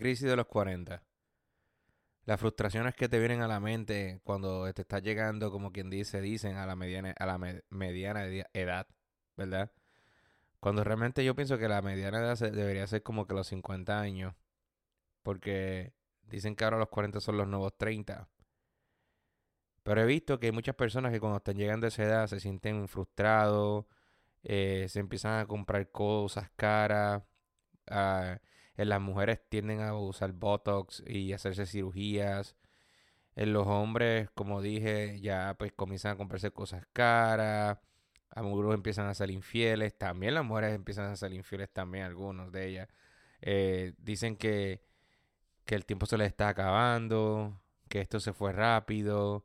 Crisis de los 40. Las frustraciones que te vienen a la mente cuando te estás llegando, como quien dice, dicen a la mediana, a la mediana edad, ¿verdad? Cuando realmente yo pienso que la mediana edad debería ser como que los 50 años. Porque dicen que ahora los 40 son los nuevos 30. Pero he visto que hay muchas personas que cuando están llegando a esa edad se sienten frustrados, eh, se empiezan a comprar cosas caras. En las mujeres tienden a usar Botox y hacerse cirugías. En los hombres, como dije, ya pues comienzan a comprarse cosas caras. Algunos empiezan a ser infieles. También las mujeres empiezan a ser infieles también, algunos de ellas. Eh, dicen que, que el tiempo se les está acabando, que esto se fue rápido.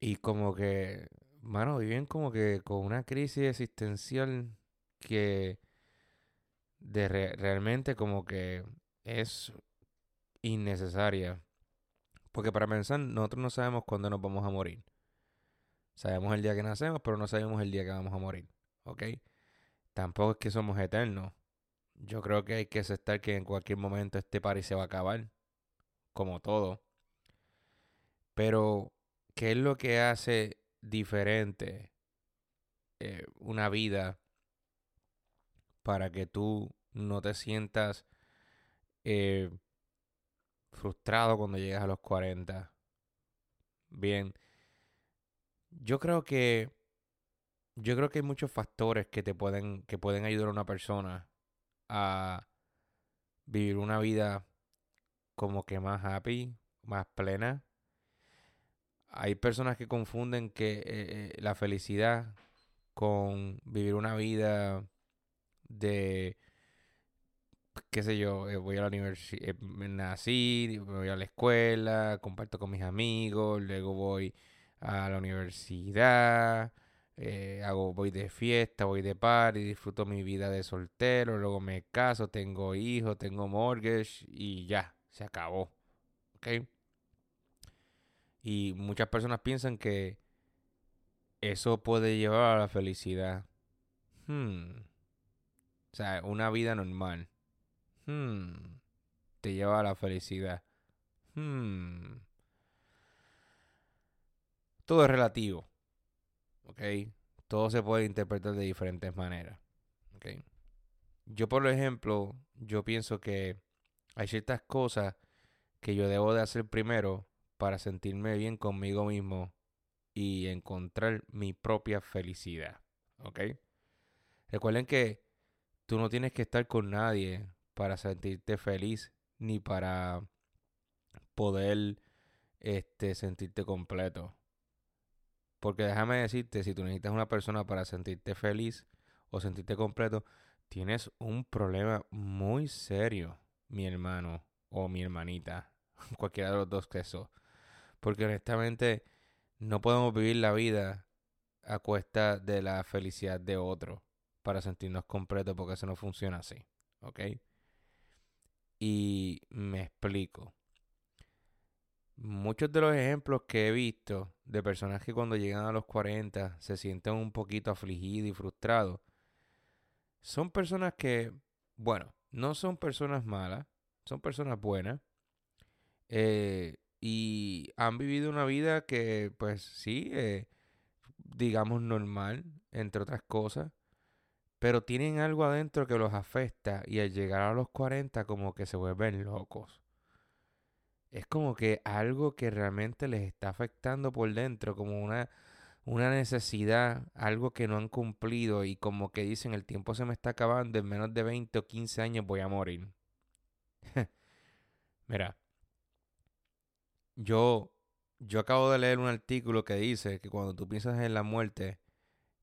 Y como que, mano, viven como que con una crisis existencial que de realmente como que es innecesaria. Porque para pensar, nosotros no sabemos cuándo nos vamos a morir. Sabemos el día que nacemos, pero no sabemos el día que vamos a morir. ¿Ok? Tampoco es que somos eternos. Yo creo que hay que aceptar que en cualquier momento este party se va a acabar. Como todo. Pero, ¿qué es lo que hace diferente eh, una vida para que tú no te sientas eh, frustrado cuando llegas a los 40? Bien, yo creo que yo creo que hay muchos factores que te pueden que pueden ayudar a una persona a vivir una vida como que más happy, más plena. Hay personas que confunden que eh, eh, la felicidad con vivir una vida de qué sé yo, eh, voy a la universidad, nací, voy a la escuela, comparto con mis amigos, luego voy a la universidad, eh, hago, voy de fiesta, voy de party, disfruto mi vida de soltero, luego me caso, tengo hijos, tengo mortgage y ya, se acabó. ¿Ok? Y muchas personas piensan que eso puede llevar a la felicidad. Hmm. O sea, una vida normal. Hmm. Te lleva a la felicidad. Hmm. Todo es relativo. ¿Ok? Todo se puede interpretar de diferentes maneras. ¿Ok? Yo, por ejemplo, yo pienso que hay ciertas cosas que yo debo de hacer primero para sentirme bien conmigo mismo y encontrar mi propia felicidad. ¿Ok? Recuerden que tú no tienes que estar con nadie para sentirte feliz ni para poder este, sentirte completo. Porque déjame decirte, si tú necesitas una persona para sentirte feliz o sentirte completo, tienes un problema muy serio, mi hermano o mi hermanita, cualquiera de los dos que eso. Porque honestamente no podemos vivir la vida a cuesta de la felicidad de otro para sentirnos completos porque eso no funciona así, ¿ok? Y me explico. Muchos de los ejemplos que he visto de personas que cuando llegan a los 40 se sienten un poquito afligidos y frustrados, son personas que, bueno, no son personas malas, son personas buenas. Eh, y han vivido una vida que, pues sí, eh, digamos normal, entre otras cosas, pero tienen algo adentro que los afecta y al llegar a los 40 como que se vuelven locos es como que algo que realmente les está afectando por dentro, como una, una necesidad, algo que no han cumplido y como que dicen el tiempo se me está acabando, en menos de 20 o 15 años voy a morir. Mira, yo, yo acabo de leer un artículo que dice que cuando tú piensas en la muerte,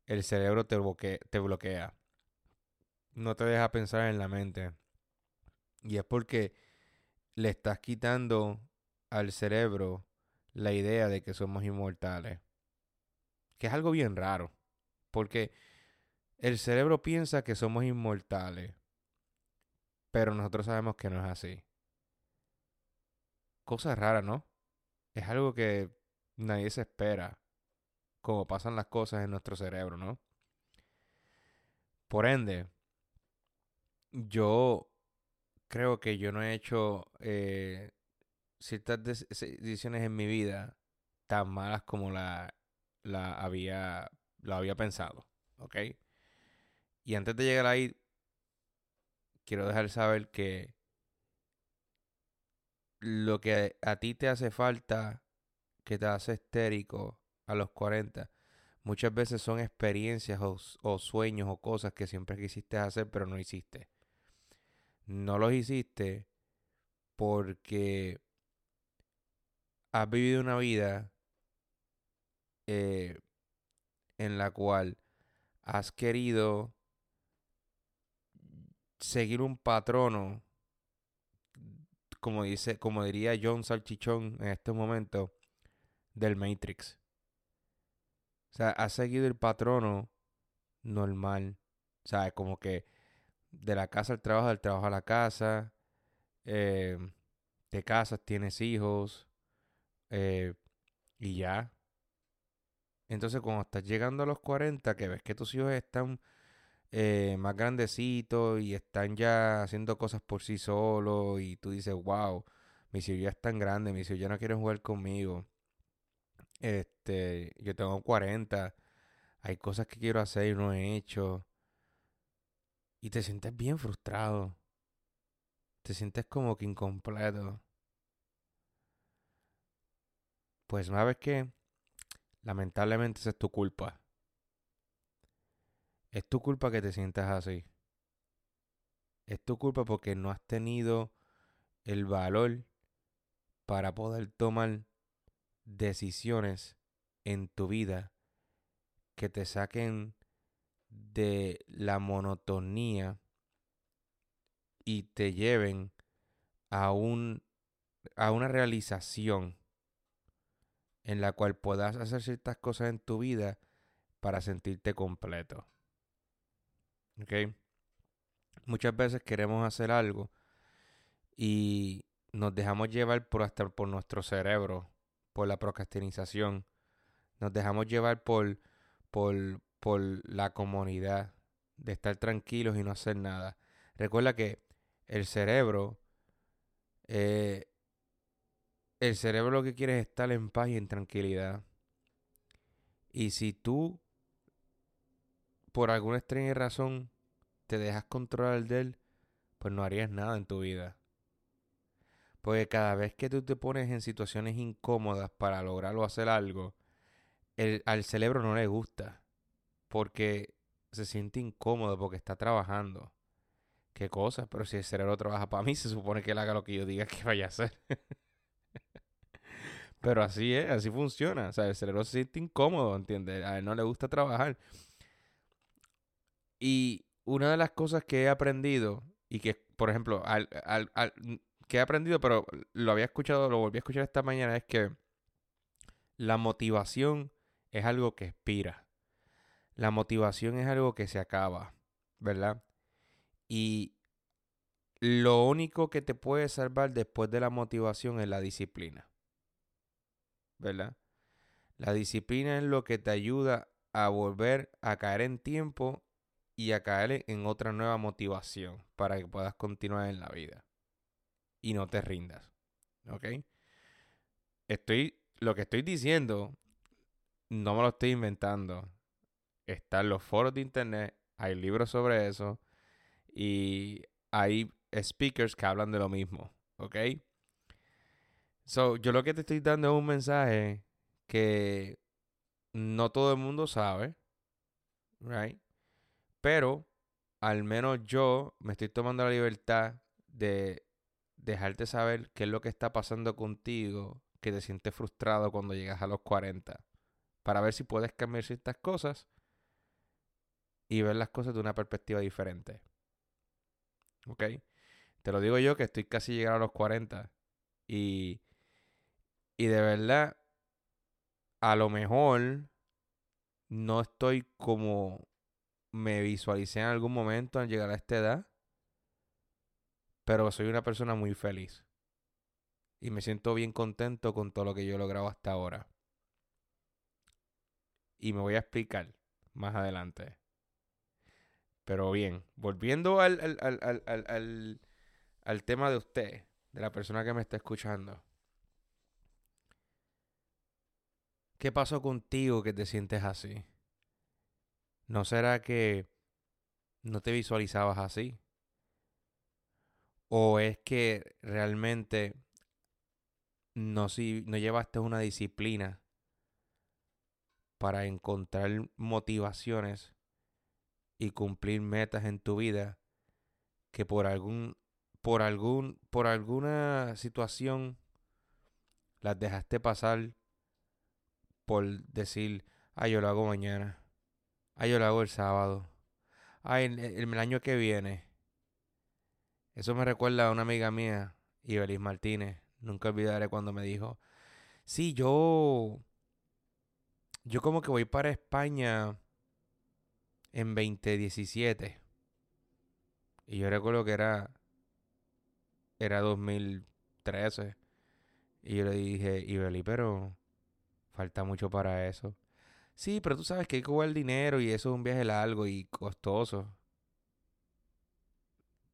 el cerebro te te bloquea. No te deja pensar en la mente. Y es porque le estás quitando al cerebro la idea de que somos inmortales. Que es algo bien raro. Porque el cerebro piensa que somos inmortales. Pero nosotros sabemos que no es así. Cosa rara, ¿no? Es algo que nadie se espera. Como pasan las cosas en nuestro cerebro, ¿no? Por ende, yo creo que yo no he hecho eh, ciertas decisiones en mi vida tan malas como la, la había, lo había pensado. ¿Ok? Y antes de llegar ahí, quiero dejar saber que lo que a ti te hace falta, que te hace estérico a los 40, muchas veces son experiencias o, sueños o cosas que siempre quisiste hacer pero no hiciste. No los hiciste porque has vivido una vida eh, en la cual has querido seguir un patrono, como dice, como diría John Salchichón en este momento, del Matrix. O sea, has seguido el patrono normal. O sea, como que de la casa al trabajo, del trabajo a la casa, eh, te casas, tienes hijos, eh, y ya. Entonces, cuando estás llegando a los 40, que ves que tus hijos están eh, más grandecitos y están ya haciendo cosas por sí solos, y tú dices, wow, mis hijos ya están grandes, mis hijos ya no quieren jugar conmigo. Este, yo tengo 40, hay cosas que quiero hacer y no he hecho. Y te sientes bien frustrado. Te sientes como que incompleto. Pues ¿sabes qué? Lamentablemente esa es tu culpa. Es tu culpa que te sientas así. Es tu culpa porque no has tenido el valor para poder tomar decisiones en tu vida que te saquen de la monotonía y te lleven a un a una realización en la cual puedas hacer ciertas cosas en tu vida para sentirte completo. ¿Ok? Muchas veces queremos hacer algo y nos dejamos llevar por hasta por nuestro cerebro, por la procrastinización. Nos dejamos llevar por, por, por la comunidad de estar tranquilos y no hacer nada. Recuerda que el cerebro eh, el cerebro lo que quiere es estar en paz y en tranquilidad. Y si tú, por alguna extraña razón, te dejas controlar de él, pues no harías nada en tu vida. Porque cada vez que tú te pones en situaciones incómodas para lograr o hacer algo, el, al cerebro no le gusta. Porque se siente incómodo porque está trabajando. ¿Qué cosa? Pero si el cerebro trabaja para mí, se supone que él haga lo que yo diga que vaya a hacer. Pero así es, así funciona. O sea, el cerebro se siente incómodo, ¿entiendes? A él no le gusta trabajar. Y una de las cosas que he aprendido, y que, por ejemplo, al, al, al, que he aprendido, pero lo había escuchado, lo volví a escuchar esta mañana, es que la motivación es algo que expira. La motivación es algo que se acaba, ¿verdad? Y lo único que te puede salvar después de la motivación es la disciplina. ¿verdad? La disciplina es lo que te ayuda a volver a caer en tiempo y a caer en otra nueva motivación para que puedas continuar en la vida y no te rindas. ¿Ok? Estoy, lo que estoy diciendo, no me lo estoy inventando. Están los foros de internet, hay libros sobre eso y hay speakers que hablan de lo mismo. ¿Ok? So, yo lo que te estoy dando es un mensaje que no todo el mundo sabe, right? Pero al menos yo me estoy tomando la libertad de dejarte saber qué es lo que está pasando contigo, que te sientes frustrado cuando llegas a los 40, para ver si puedes cambiar ciertas cosas y ver las cosas de una perspectiva diferente. ¿Ok? Te lo digo yo que estoy casi llegando a los 40 y y de verdad, a lo mejor no estoy como me visualicé en algún momento al llegar a esta edad, pero soy una persona muy feliz. Y me siento bien contento con todo lo que yo he logrado hasta ahora. Y me voy a explicar más adelante. Pero bien, volviendo al, al, al, al tema de usted, de la persona que me está escuchando. ¿Qué pasó contigo que te sientes así? ¿No será que no te visualizabas así? ¿O es que realmente no, si, no llevaste una disciplina para encontrar motivaciones y cumplir metas en tu vida que por algún por algún por alguna situación las dejaste pasar por decir, ay, yo lo hago mañana, ay, yo lo hago el sábado, ay, el, el, año que viene. Eso me recuerda a una amiga mía, Ibelis Martínez. Nunca olvidaré cuando me dijo, sí, yo, yo como que voy para España en 2017. Y yo recuerdo que era, era 2013. Y yo le dije, Ibeli, pero Falta mucho para eso. Sí, pero tú sabes que hay que jugar dinero y eso es un viaje largo y costoso.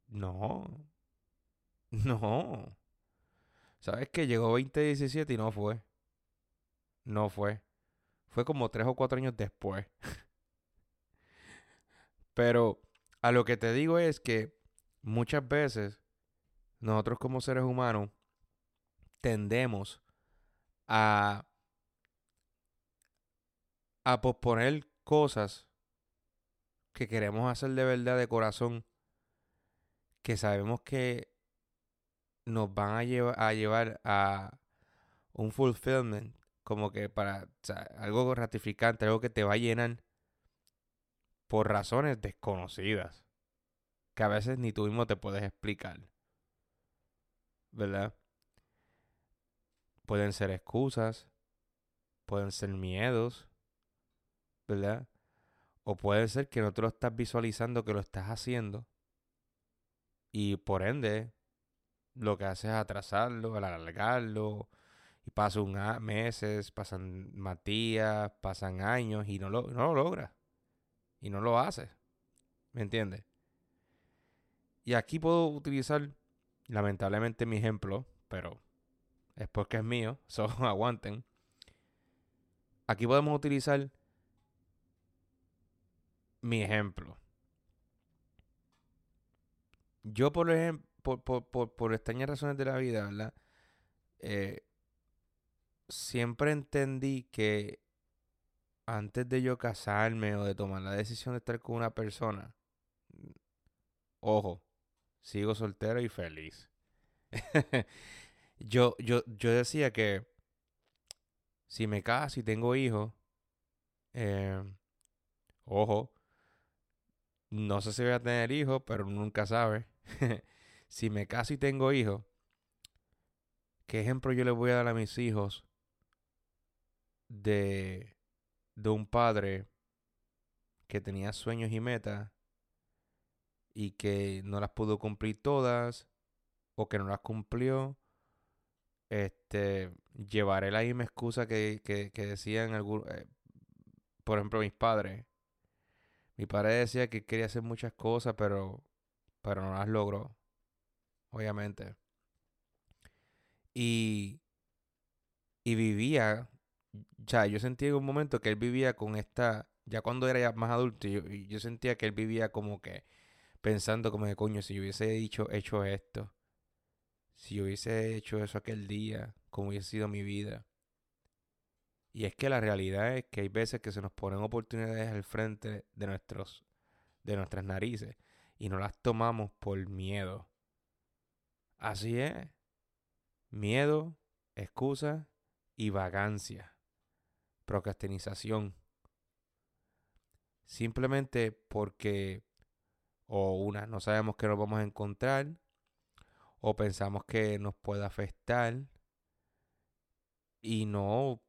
No. No. ¿Sabes que llegó 2017 y no fue? No fue. Fue como tres o cuatro años después. Pero a lo que te digo es que muchas veces nosotros como seres humanos tendemos a a posponer cosas que queremos hacer de verdad de corazón, que sabemos que nos van a, a, llevar a un fulfillment, como que para algo gratificante, algo que te va a llenar por razones desconocidas, que a veces ni tú mismo te puedes explicar. ¿Verdad? Pueden ser excusas, pueden ser miedos, ¿verdad? O puede ser que no te lo estás visualizando que lo estás haciendo y por ende lo que haces es atrasarlo, alargarlo y pasan meses, pasan más días, pasan años y no lo, no lo y no lo haces. ¿Me entiendes? Y aquí puedo utilizar lamentablemente mi ejemplo, pero es porque es mío, solo aguanten. Aquí podemos utilizar mi ejemplo. Yo, por ejemplo, por, por, extrañas razones de la vida, ¿verdad? Eh, siempre entendí que antes de yo casarme o de tomar la decisión de estar con una persona, ojo, sigo soltero y feliz. yo, yo, yo decía que si me caso y tengo hijos, eh, ojo, no sé si voy a tener hijos, pero nunca sabe. si me caso y tengo hijos, ¿qué ejemplo yo le voy a dar a mis hijos de, de un padre que tenía sueños y metas y que no las pudo cumplir todas o que no las cumplió? Este, llevaré la misma excusa que, que, decían algún, eh, por ejemplo, mis padres mi padre decía que quería hacer muchas cosas, pero, pero no las logró. Obviamente. Y, y vivía, ya, yo sentía en un momento que él vivía con esta, ya cuando era ya más adulto, yo, sentía que él vivía como que pensando como de coño, si yo hubiese dicho, hecho esto, si yo hubiese hecho eso aquel día, como hubiese sido mi vida. Y es que la realidad es que hay veces que se nos ponen oportunidades al frente de, nuestros, de nuestras narices y no las tomamos por miedo. Así es. Miedo, excusa y vagancia. Procrastinización. Simplemente porque o una, no sabemos que nos vamos a encontrar, o pensamos que nos puede afectar y no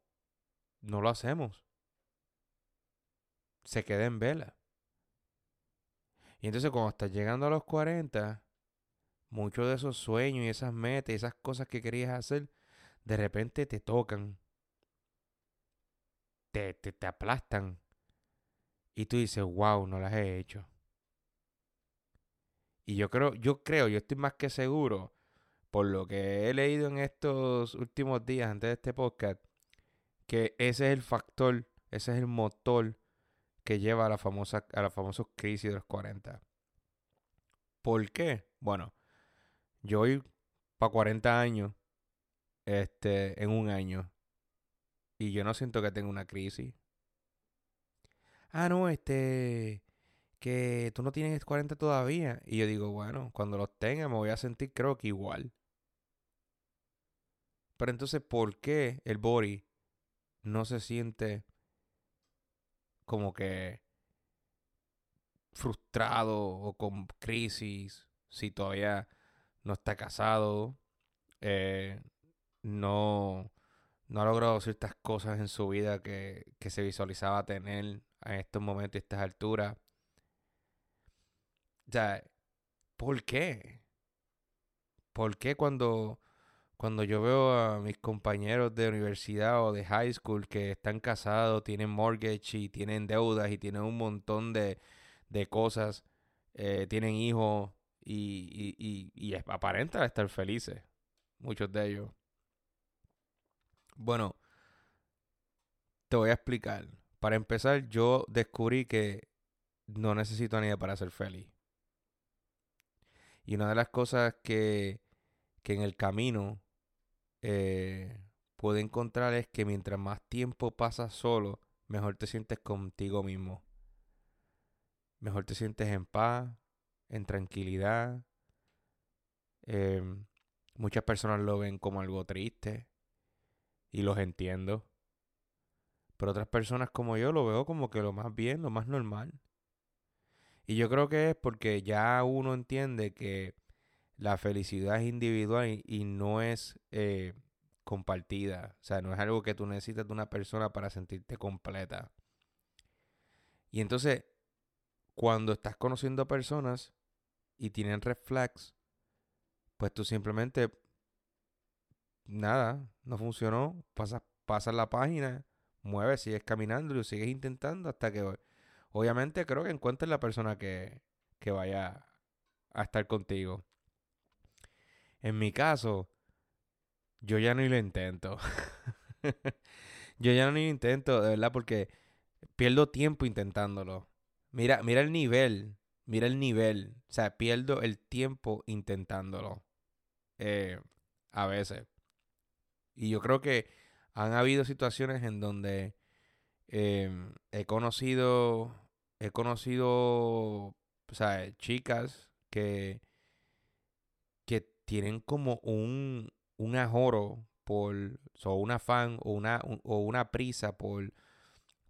no lo hacemos. Se queda en vela. Y entonces cuando estás llegando a los 40, muchos de esos sueños y esas metas y esas cosas que querías hacer, de repente te tocan. Te, te, te aplastan. Y tú dices, wow, no las he hecho. Y yo creo, yo creo, yo estoy más que seguro, por lo que he leído en estos últimos días antes de este podcast, que ese es el factor, ese es el motor que lleva a la famosa, a la famosa crisis de los 40. ¿Por qué? Bueno, yo voy para 40 años este, en un año. Y yo no siento que tenga una crisis. Ah, no, este, que tú no tienes 40 todavía. Y yo digo, bueno, cuando los tenga me voy a sentir creo que igual. Pero entonces, ¿por qué el body no se siente como que frustrado o con crisis si todavía no está casado, eh, no, no ha logrado ciertas cosas en su vida que, que se visualizaba tener en estos momentos y estas alturas. O sea, ¿por qué? ¿Por qué cuando, cuando yo veo a mis compañeros de universidad o de high school que están casados, tienen mortgage y tienen deudas y tienen un montón de, de cosas, eh, tienen hijos y, y, y, y aparentan estar felices, muchos de ellos. Bueno, te voy a explicar. Para empezar, yo descubrí que no necesito a nadie para ser feliz. Y una de las cosas que, que en el camino eh, puedo encontrar es que mientras más tiempo pasas solo, mejor te sientes contigo mismo. Mejor te sientes en paz, en tranquilidad. Em, muchas personas lo ven como algo triste y los entiendo. Pero otras personas como yo lo veo como que lo más bien, lo más normal. Y yo creo que es porque ya uno entiende que la felicidad es individual y, no es eh, compartida. O sea, no es algo que tú necesitas de una persona para sentirte completa. Y entonces, cuando estás conociendo personas y tienen red pues tú simplemente, nada, no funcionó, pasas, pasas la página, mueves, sigues caminando y lo sigues intentando hasta que, obviamente, creo que encuentres la persona que, que vaya a estar contigo. En mi caso, yo ya no lo intento. yo ya no lo intento, de verdad, porque pierdo tiempo intentándolo. Mira, mira el nivel, mira el nivel. O sea, pierdo el tiempo intentándolo. Eh, a veces. Y yo creo que han habido situaciones en donde em, he conocido, he conocido, o sea, chicas que, que tienen como un, un ajoro por, o un afán o una, o una prisa por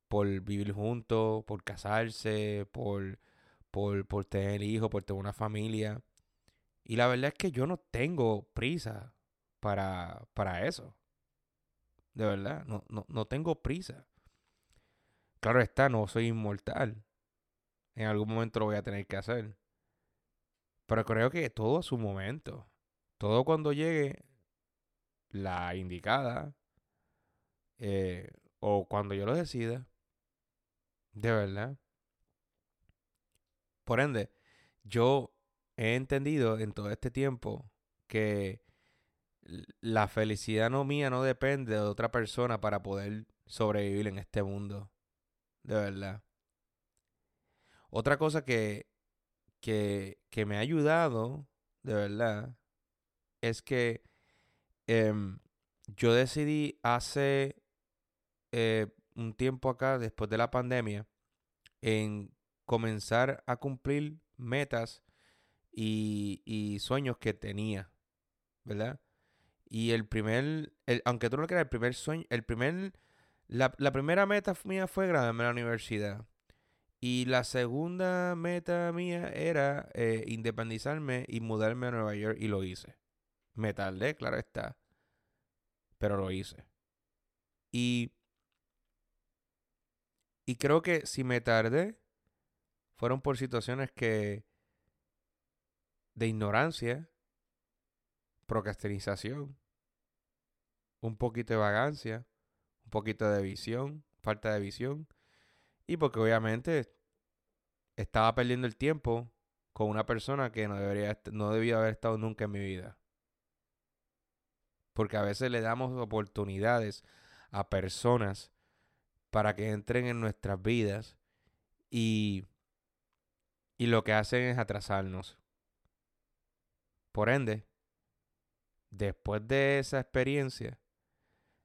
por vivir juntos, por casarse, por, por, por tener hijos, por tener una familia. Y la verdad es que yo no tengo prisa para, para eso. De verdad, no, no, no tengo prisa. Claro está, no soy inmortal. En algún momento lo voy a tener que hacer. Pero creo que todo a su momento. Todo cuando llegue la indicada. Eh, o cuando yo lo decida. De verdad. Por ende, yo he entendido en todo este tiempo que la felicidad no mía no depende de otra persona para poder sobrevivir en este mundo. De verdad. Otra cosa que, que, que me ha ayudado, de verdad, es que em, yo decidí hace eh, un tiempo acá, después de la pandemia, en comenzar a cumplir metas y, sueños que tenía, ¿verdad? Y el primer, aunque tú no lo creas, el primer sueño, el primer, la, primera meta mía fue graduarme en la universidad. Y la segunda meta mía era eh, independizarme y mudarme a Nueva York y lo hice. Me tardé, claro está. Pero lo hice. Y y creo que si me tardé, fueron por situaciones que de ignorancia, procrastinización, un poquito de vagancia, un poquito de visión, falta de visión, y porque obviamente estaba perdiendo el tiempo con una persona que no debería no debía haber estado nunca en mi vida. Porque a veces le damos oportunidades a personas para que entren en nuestras vidas y, y lo que hacen es atrasarnos. Por ende, después de esa experiencia,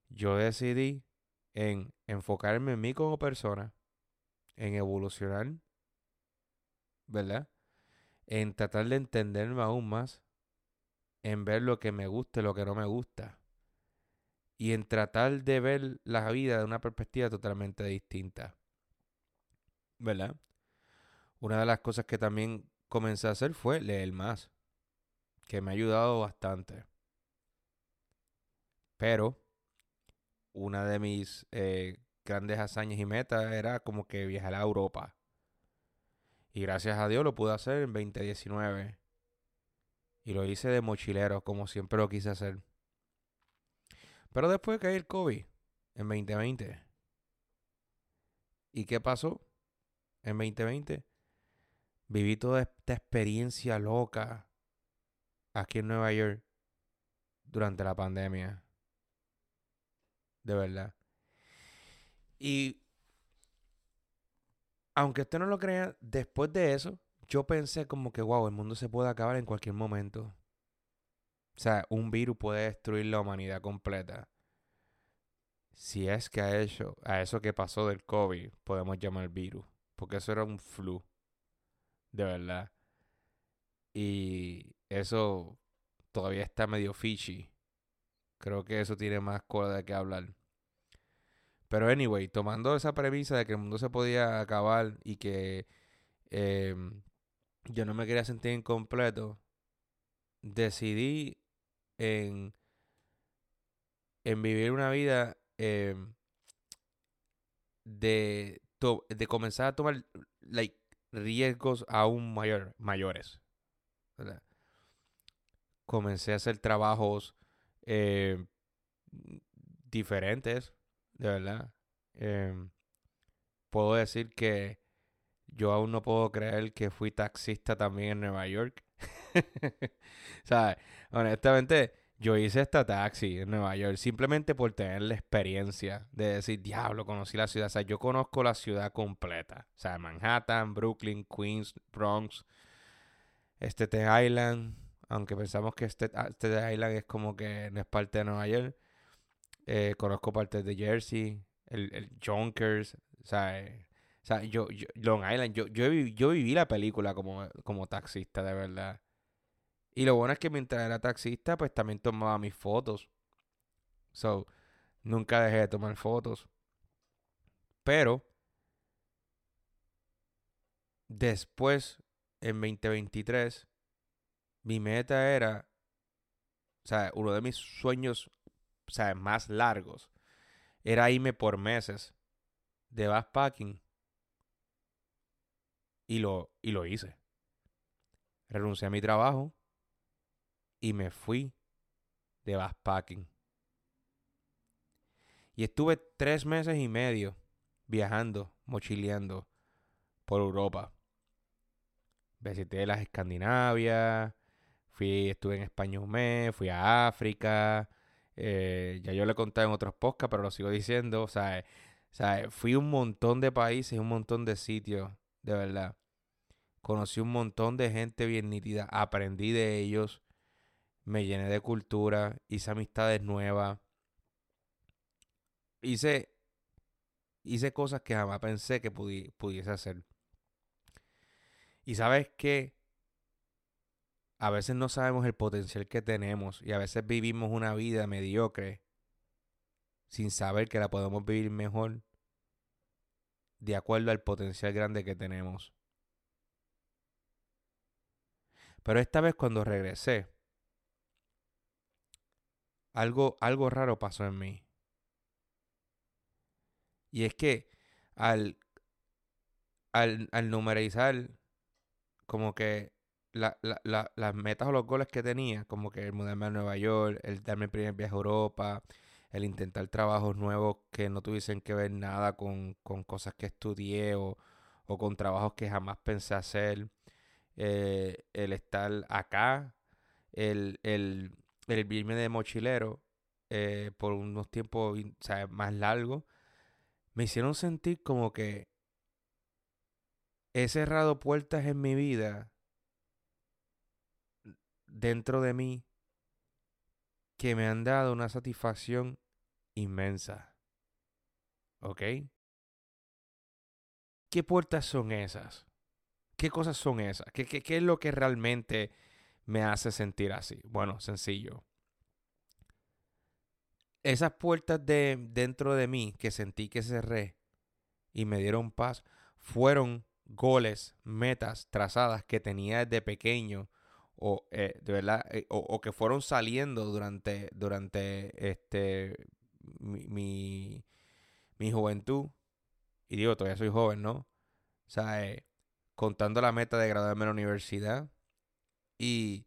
yo decidí en enfocarme en mí como persona, en evolucionar, ¿verdad? En tratar de entenderme aún más, en ver lo que me gusta y lo que no me gusta, y en tratar de ver la vida de una perspectiva totalmente distinta, ¿verdad? Una de las cosas que también comencé a hacer fue leer más, que me ha ayudado bastante. Pero una de mis eh, grandes hazañas y metas era como que viajar a Europa. Y gracias a Dios lo pude hacer en 2019. Y lo hice de mochilero, como siempre lo quise hacer. Pero después caí el COVID en 2020. ¿Y qué pasó? En 2020 viví toda esta experiencia loca aquí en Nueva York durante la pandemia de verdad. Y aunque usted no lo crea, después de eso, yo pensé como que, wow, el mundo se puede acabar en cualquier momento. O sea, un virus puede destruir la humanidad completa. Si es que a eso, a eso que pasó del COVID, podemos llamar virus. Porque eso era un flu. De verdad. Y eso todavía está medio fishy. Creo que eso tiene más cosa de qué hablar. Pero anyway, tomando esa premisa de que el mundo se podía acabar y que em, yo no me quería sentir incompleto, decidí en, en vivir una vida em, de, de comenzar a tomar like, riesgos aún mayor, mayores. Comencé a hacer trabajos eh, diferentes, de verdad. Em, puedo decir que yo aún no puedo creer que fui taxista también en Nueva York. sea, Honestamente, yo hice esta taxi en Nueva York simplemente por tener la experiencia de decir, diablo, conocí la ciudad. O sea, yo conozco la ciudad completa. O sea, Manhattan, Brooklyn, Queens, Bronx, este Island, aunque pensamos que este, este Island es como que no es parte de Nueva York. Eh, conozco partes de Jersey, el, el Jonkers, o sea, eh, o sea yo, Long Island, yo, yo, yo viví la película como, como taxista, de verdad. Y lo bueno es que mientras era taxista, pues también tomaba mis fotos. So, nunca dejé de tomar fotos. Pero, después, en 2023, mi meta era, o sea, uno de mis sueños, o sea, más largos, era irme por meses de backpacking. Y lo, y lo hice. Renuncié a mi trabajo y me fui de backpacking. Y estuve tres meses y medio viajando, mochileando por Europa. Visité las Escandinavias, Fui, estuve en España un mes, fui a África. Eh, ya yo le conté en otros podcasts, pero lo sigo diciendo. O sea, o fui un montón de países, un montón de sitios, de verdad. Conocí un montón de gente bien nítida. Aprendí de ellos. Me llené de cultura. Hice amistades nuevas. Hice, hice cosas que jamás pensé que pudiese hacer. Y sabes qué? A veces no sabemos el potencial que tenemos y a veces vivimos una vida mediocre sin saber que la podemos vivir mejor de acuerdo al potencial grande que tenemos. Pero esta vez cuando regresé, algo, algo raro pasó en mí. Y es que al, al, al numerizar como que la, la, las metas o los goles que tenía, como que el mudarme a Nueva York, el darme el primer viaje a Europa, el intentar trabajos nuevos que no tuviesen que ver nada con, cosas que estudié o, con trabajos que jamás pensé hacer, eh, el estar acá, el, el, el vivirme de mochilero eh, por unos tiempos más largos, me hicieron sentir como que he cerrado puertas en mi vida dentro de mí que me han dado una satisfacción inmensa. ¿Ok? ¿Qué puertas son esas? ¿Qué cosas son esas? ¿Qué, es lo que realmente me hace sentir así? Bueno, sencillo. Esas puertas de dentro de mí que sentí que cerré y me dieron paz fueron goles, metas trazadas que tenía desde pequeño o eh, de verdad eh, o, que fueron saliendo durante durante este mi, mi, juventud. Y digo todavía soy joven no o sea eh, contando la meta de graduarme en la universidad y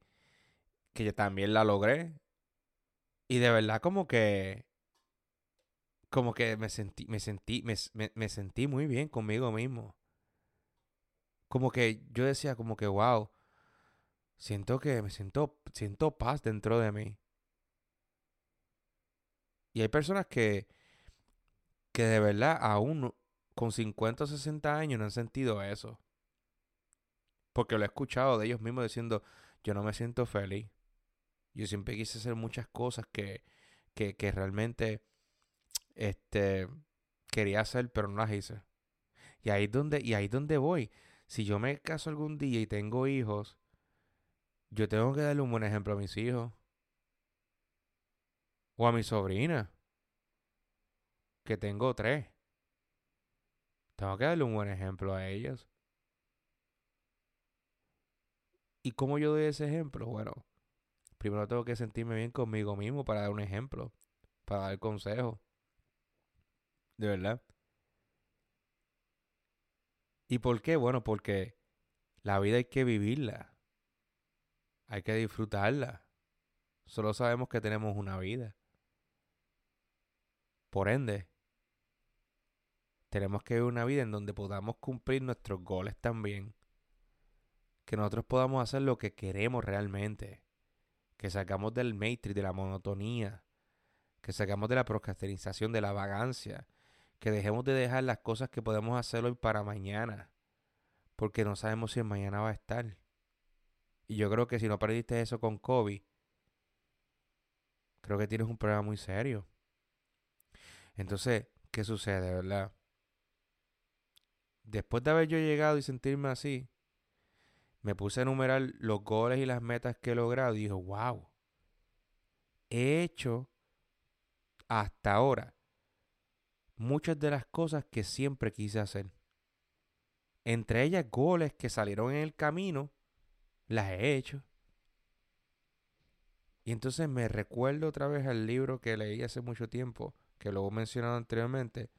que yo también la logré. Y de verdad como que como que me sentí me sentí me sentí muy bien conmigo mismo. Como que yo decía como que, wow, siento que me siento, siento paz dentro de mí. Y hay personas que, que de verdad aún con 50 o 60 años no han sentido eso. Porque lo he escuchado de ellos mismos diciendo, yo no me siento feliz. Yo siempre quise hacer muchas cosas que, que, que realmente este, quería hacer, pero no las hice. Y ahí es donde, y ahí donde voy si yo me caso algún día y tengo hijos, yo tengo que darle un buen ejemplo a mis hijos. O a mi sobrina. Que tengo tres. Tengo que darle un buen ejemplo a ellos. ¿Y cómo yo doy ese ejemplo? Bueno, primero tengo que sentirme bien conmigo mismo para dar un ejemplo, para dar consejo. De verdad. ¿Y por qué? Bueno, porque la vida hay que vivirla. Hay que disfrutarla. Solo sabemos que tenemos una vida. Por ende, tenemos que vivir una vida en donde podamos cumplir nuestros goles también. Que nosotros podamos hacer lo que queremos realmente. Que sacamos del matrix, de la monotonía. Que sacamos de la procrastinización, de la vagancia que dejemos de dejar las cosas que podemos hacer hoy para mañana, porque no sabemos si el mañana va a estar. Y yo creo que si no perdiste eso con COVID, creo que tienes un problema muy serio. Entonces, ¿qué sucede, verdad? Después de haber yo llegado y sentirme así, me puse a enumerar los goles y las metas que he logrado y dije, wow, he hecho hasta ahora muchas de las cosas que siempre quise hacer. Entre ellas goles que salieron en el camino, las he hecho. Y entonces me recuerdo otra vez al libro que leí hace mucho tiempo, que lo he mencionado anteriormente,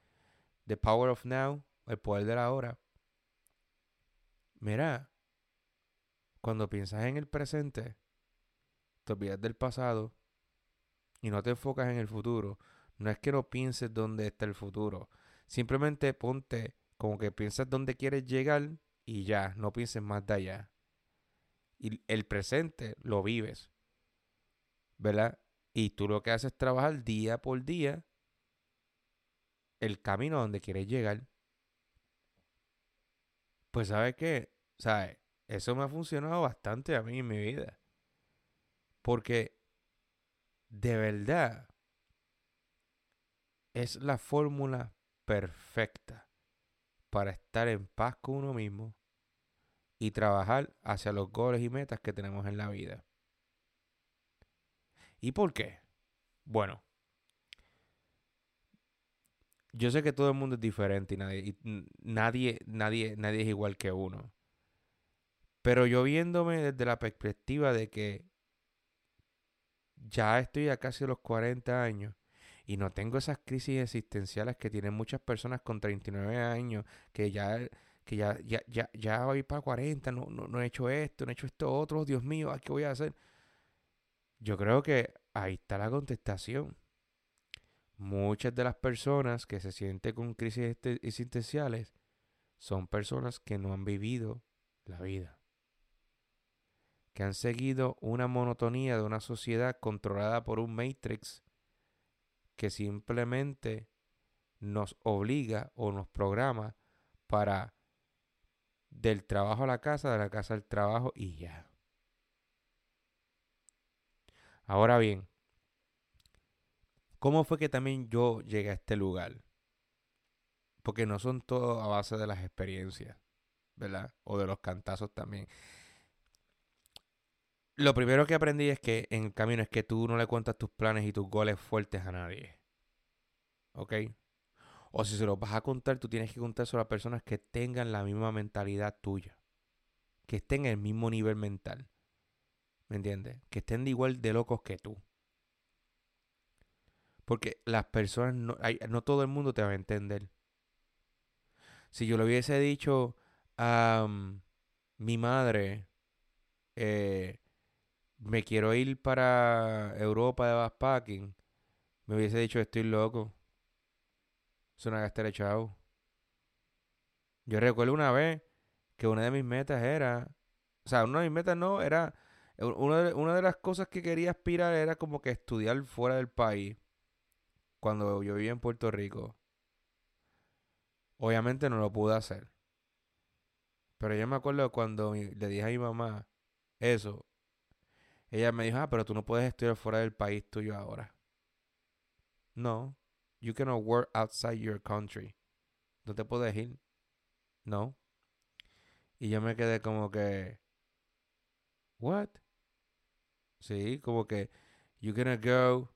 The Power of Now, El Poder de la Hora. Mira, cuando piensas en el presente, te olvidas del pasado y no te enfocas en el futuro, no es que no pienses dónde está el futuro. Simplemente ponte como que piensas dónde quieres llegar y ya, no pienses más de allá. Y el presente lo vives. ¿Verdad? Y tú lo que haces es trabajar día por día el camino donde quieres llegar. Pues sabes qué, sabes, eso me ha funcionado bastante a mí en mi vida. Porque de verdad es la fórmula perfecta para estar en paz con uno mismo y trabajar hacia los goles y metas que tenemos en la vida. ¿Y por qué? Bueno, yo sé que todo el mundo es diferente y nadie, nadie, nadie, nadie es igual que uno. Pero yo viéndome desde la perspectiva de que ya estoy a casi los 40 años y no tengo esas crisis existenciales que tienen muchas personas con 39 años, que ya, que ya, ya, ya, ya voy para 40, no, no, no he hecho esto, no he hecho esto otro, Dios mío, ¿qué voy a hacer? Yo creo que ahí está la contestación. Muchas de las personas que se sienten con crisis existenciales son personas que no han vivido la vida. que han seguido una monotonía de una sociedad controlada por un matrix que simplemente nos obliga o nos programa para del trabajo a la casa, de la casa al trabajo y ya. Ahora bien, ¿cómo fue que también yo llegué a este lugar? Porque no son todo a base de las experiencias, ¿verdad? O de los cantazos también. Lo primero que aprendí es que en el camino es que tú no le cuentas tus planes y tus goles fuertes a nadie. ¿Ok? O si se los vas a contar, tú tienes que contárselo a personas que tengan la misma mentalidad tuya. Que estén en el mismo nivel mental. ¿Me entiendes? Que estén de igual de locos que tú. Porque las personas, no, no todo el mundo te va a entender. Si yo le hubiese dicho a mi madre, eh, me quiero ir para Europa de backpacking, me hubiese dicho estoy loco. Es una gastera chao. Yo recuerdo una vez que una de mis metas era, o sea, una de mis metas no, era, una de, una de las cosas que quería aspirar era como que estudiar fuera del país cuando yo vivía en Puerto Rico. Obviamente no lo pude hacer. Pero yo me acuerdo cuando le dije a mi mamá eso, ella me dijo, ah, pero tú no puedes estudiar fuera del país tuyo ahora. No, You cannot work outside your country. No te puedes ir. No. Y yo me quedé como que. What? Sí, como que. You gonna go.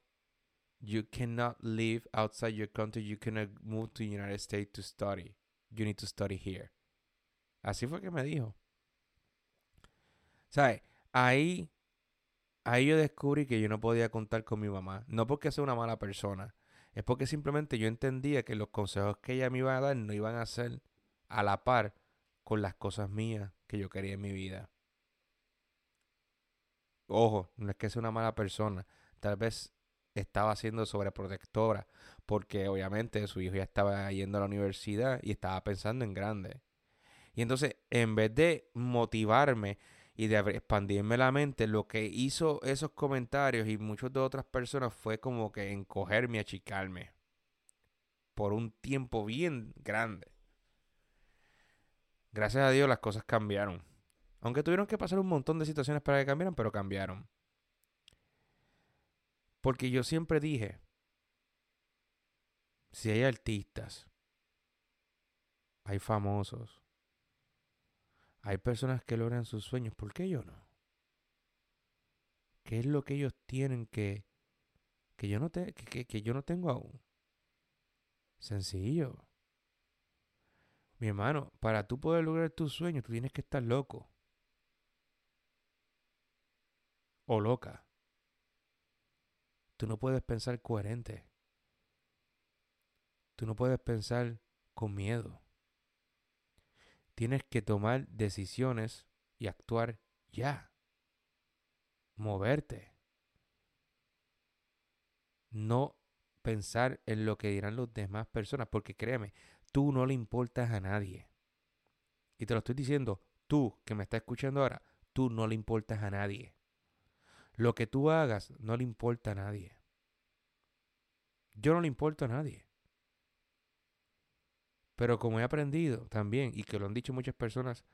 You cannot live outside your country. You cannot move to the United States to study. You need to study here. Así fue que me dijo. ¿Sabes? Ahí. Ahí yo descubrí que yo no podía contar con mi mamá. No porque sea una mala persona es porque simplemente yo entendía que los consejos que ella me iba a dar no iban a ser a la par con las cosas mías que yo quería en mi vida. Ojo, no es que sea una mala persona, tal vez estaba siendo sobreprotectora, porque obviamente su hijo ya estaba yendo a la universidad y estaba pensando en grande. Y entonces, en vez de motivarme y de expandirme la mente, lo que hizo esos comentarios y muchas de otras personas fue como que encogerme, achicarme. Por un tiempo bien grande. Gracias a Dios las cosas cambiaron. Aunque tuvieron que pasar un montón de situaciones para que cambiaran, pero cambiaron. Porque yo siempre dije, si hay artistas, hay famosos, hay personas que logran sus sueños, ¿por qué yo no? ¿Qué es lo que ellos tienen que, que, yo, no te, que, que yo no tengo aún? Sencillo. Mi hermano, para tú poder lograr tus sueños, tú tienes que estar loco. O loca. Tú no puedes pensar coherente. Tú no puedes pensar con miedo. Tienes que tomar decisiones y actuar ya. Moverte. No pensar en lo que dirán las demás personas, porque créeme, tú no le importas a nadie. Y te lo estoy diciendo, tú que me estás escuchando ahora, tú no le importas a nadie. Lo que tú hagas no le importa a nadie. Yo no le importo a nadie. Pero como he aprendido también, y que lo han dicho muchas personas,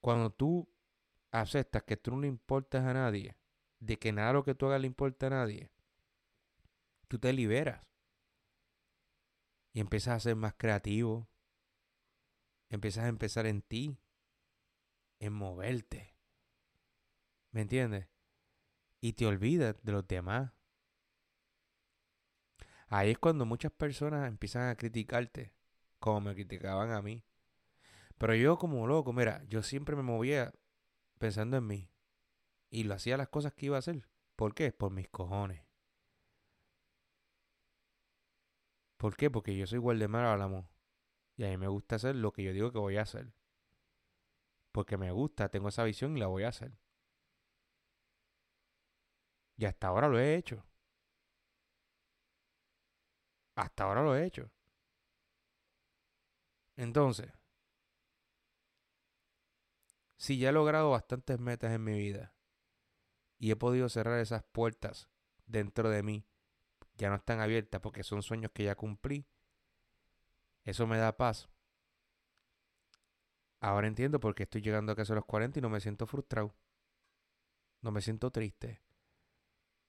cuando tú aceptas que tú no le importas a nadie, de que nada lo que tú hagas le importa a nadie, tú te liberas. Y empiezas a ser más creativo. Empiezas a empezar en ti. En moverte. ¿Me entiendes? Y te olvidas de los demás. Ahí es cuando muchas personas empiezan a criticarte como me criticaban a mí. Pero yo como loco, mira, yo siempre me movía pensando en mí. Y lo hacía las cosas que iba a hacer. ¿Por qué? Por mis cojones. ¿Por qué? Porque yo soy Guardemar Álamo. Y a mí me gusta hacer lo que yo digo que voy a hacer. Porque me gusta, tengo esa visión y la voy a hacer. Y hasta ahora lo he hecho. Hasta ahora lo he hecho. Entonces, si ya he logrado bastantes metas en mi vida, y he podido cerrar esas puertas dentro de mí, ya no están abiertas porque son sueños que ya cumplí, eso me da paz. Ahora entiendo por qué estoy llegando a casa a los 40 y no me siento frustrado. No me siento triste.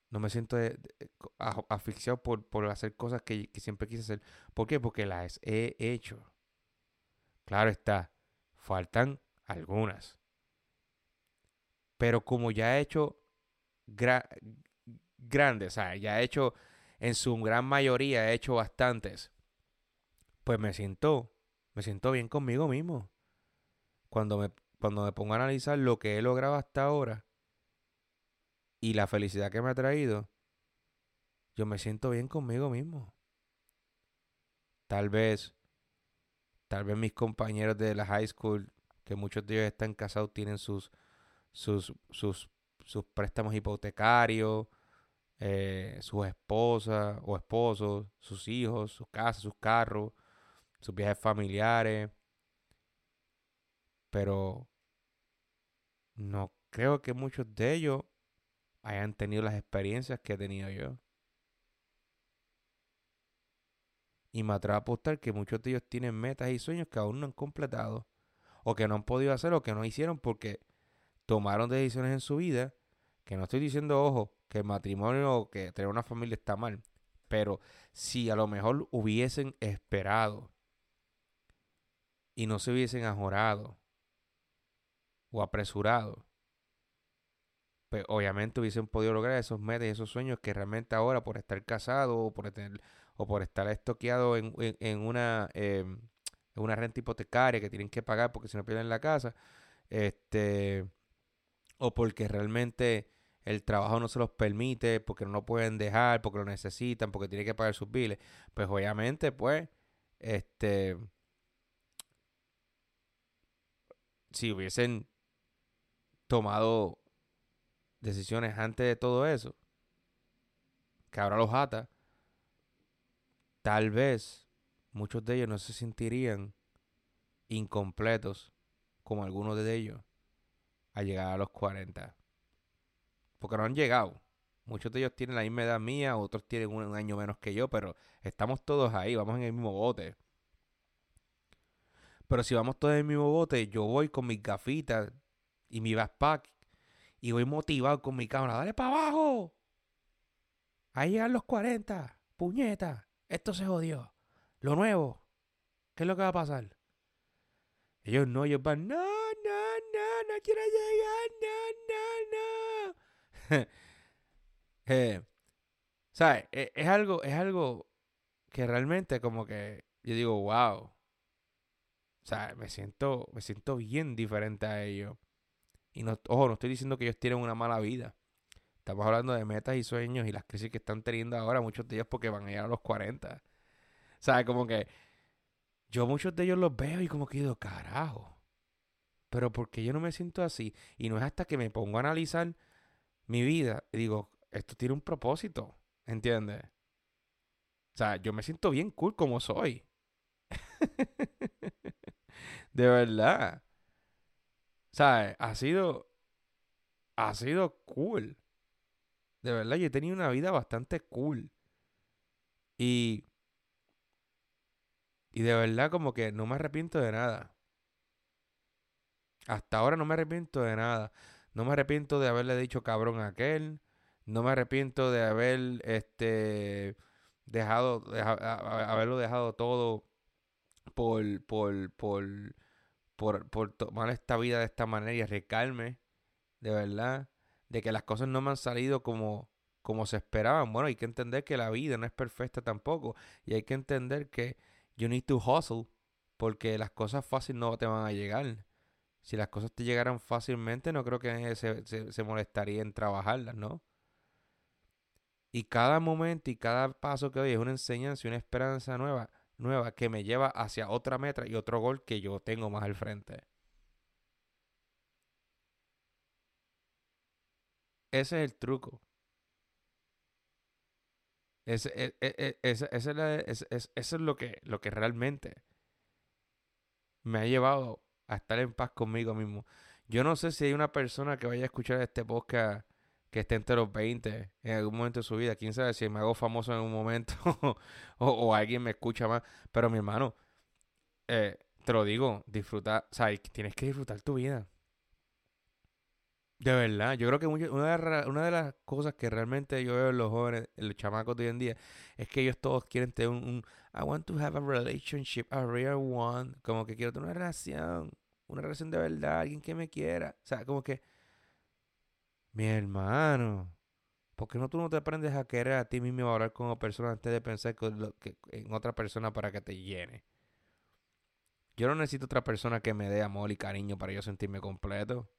No me siento asfixiado por, por, hacer cosas que, que, siempre quise hacer. ¿Por qué? Porque las he hecho. Claro está, faltan algunas. Pero como ya he hecho grandes, o sea, ya he hecho, en su gran mayoría he hecho bastantes, pues me siento, me siento bien conmigo mismo. Cuando me, cuando me pongo a analizar lo que he logrado hasta ahora y la felicidad que me ha traído, yo me siento bien conmigo mismo. Tal vez, tal vez mis compañeros de la high school, que muchos de ellos están casados, tienen sus, sus, sus, sus préstamos hipotecarios, eh, sus esposas o esposos, sus hijos, sus casas, sus carros, sus viajes familiares. Pero no creo que muchos de ellos hayan tenido las experiencias que he tenido yo. Y me atrevo a apostar que muchos de ellos tienen metas y sueños que aún no han completado. O que no han podido hacer o que no hicieron porque tomaron decisiones en su vida. Que no estoy diciendo, ojo, que el matrimonio o que tener una familia está mal. Pero si a lo mejor hubiesen esperado y no se hubiesen ajorado o apresurado, pues obviamente hubiesen podido lograr esos metas y esos sueños que realmente ahora por estar casado o por tener o por estar estoqueado en, en, una em, en una renta hipotecaria que tienen que pagar porque si no pierden la casa, este o porque realmente el trabajo no se los permite, porque no lo pueden dejar, porque lo necesitan, porque tienen que pagar sus biles, pues obviamente pues este si hubiesen tomado decisiones antes de todo eso, que ahora los ata, tal vez muchos de ellos no se sentirían incompletos como algunos de ellos a llegar a los 40. Porque no han llegado. Muchos de ellos tienen la misma edad mía, otros tienen un, año menos que yo, pero estamos todos ahí, vamos en el mismo bote. Pero si vamos todos en el mismo bote, yo voy con mis gafitas y mi backpack y voy motivado con mi cámara. ¡Dale para abajo! Ahí llegan los 40. Puñeta. Esto se jodió. Lo nuevo. ¿Qué es lo que va a pasar? Ellos no, ellos van. No, no, no, no quiero llegar. No, no, no. eh, ¿Sabes? Es, es, algo, es algo que realmente como que yo digo, wow. O sea, me siento, me siento bien diferente a ellos. Y no, ojo, no estoy diciendo que ellos tienen una mala vida. Estamos hablando de metas y sueños y las crisis que están teniendo ahora, muchos de ellos porque van a llegar a los 40. ¿Sabes? Como que yo muchos de ellos los veo y como que digo, carajo. Pero porque yo no me siento así? Y no es hasta que me pongo a analizar mi vida y digo, esto tiene un propósito. ¿Entiendes? O sea, yo me siento bien cool como soy. de verdad. ¿Sabes? Ha sido. Ha sido cool. De verdad, yo he tenido una vida bastante cool. Y. Y de verdad, como que no me arrepiento de nada. Hasta ahora no me arrepiento de nada. No me arrepiento de haberle dicho cabrón a aquel. No me arrepiento de haber este dejado, haberlo dejado todo por, por, por por, por tomar esta vida de esta manera y arriesgarme, de verdad, de que las cosas no me han salido como, como se esperaban. Bueno, hay que entender que la vida no es perfecta tampoco. Y hay que entender que you need to hustle, porque las cosas fáciles no te van a llegar. Si las cosas te llegaran fácilmente, no creo que se, se, molestaría en trabajarlas, ¿no? Y cada momento y cada paso que doy es una enseñanza y una esperanza nueva nueva que me lleva hacia otra meta y otro gol que yo tengo más al frente. Ese es el truco. Eso es lo que, lo que realmente me ha llevado a estar en paz conmigo mismo. Yo no sé si hay una persona que vaya a escuchar este podcast que esté entre los 20 en algún momento de su vida. Quién sabe si me hago famoso en un momento o, alguien me escucha más. Pero mi hermano, eh, te lo digo, disfruta, o sea, tienes que disfrutar tu vida. De verdad, yo creo que una, de, una de las cosas que realmente yo veo en los jóvenes, en los chamacos de hoy en día, es que ellos todos quieren tener un, un I want to have a relationship, a real one. Como que quiero tener una relación, una relación de verdad, alguien que me quiera. O sea, como que, mi hermano, ¿por qué no tú no te aprendes a querer a ti mismo y a hablar como persona antes de pensar en otra persona para que te llene? Yo no necesito otra persona que me dé amor y cariño para yo sentirme completo.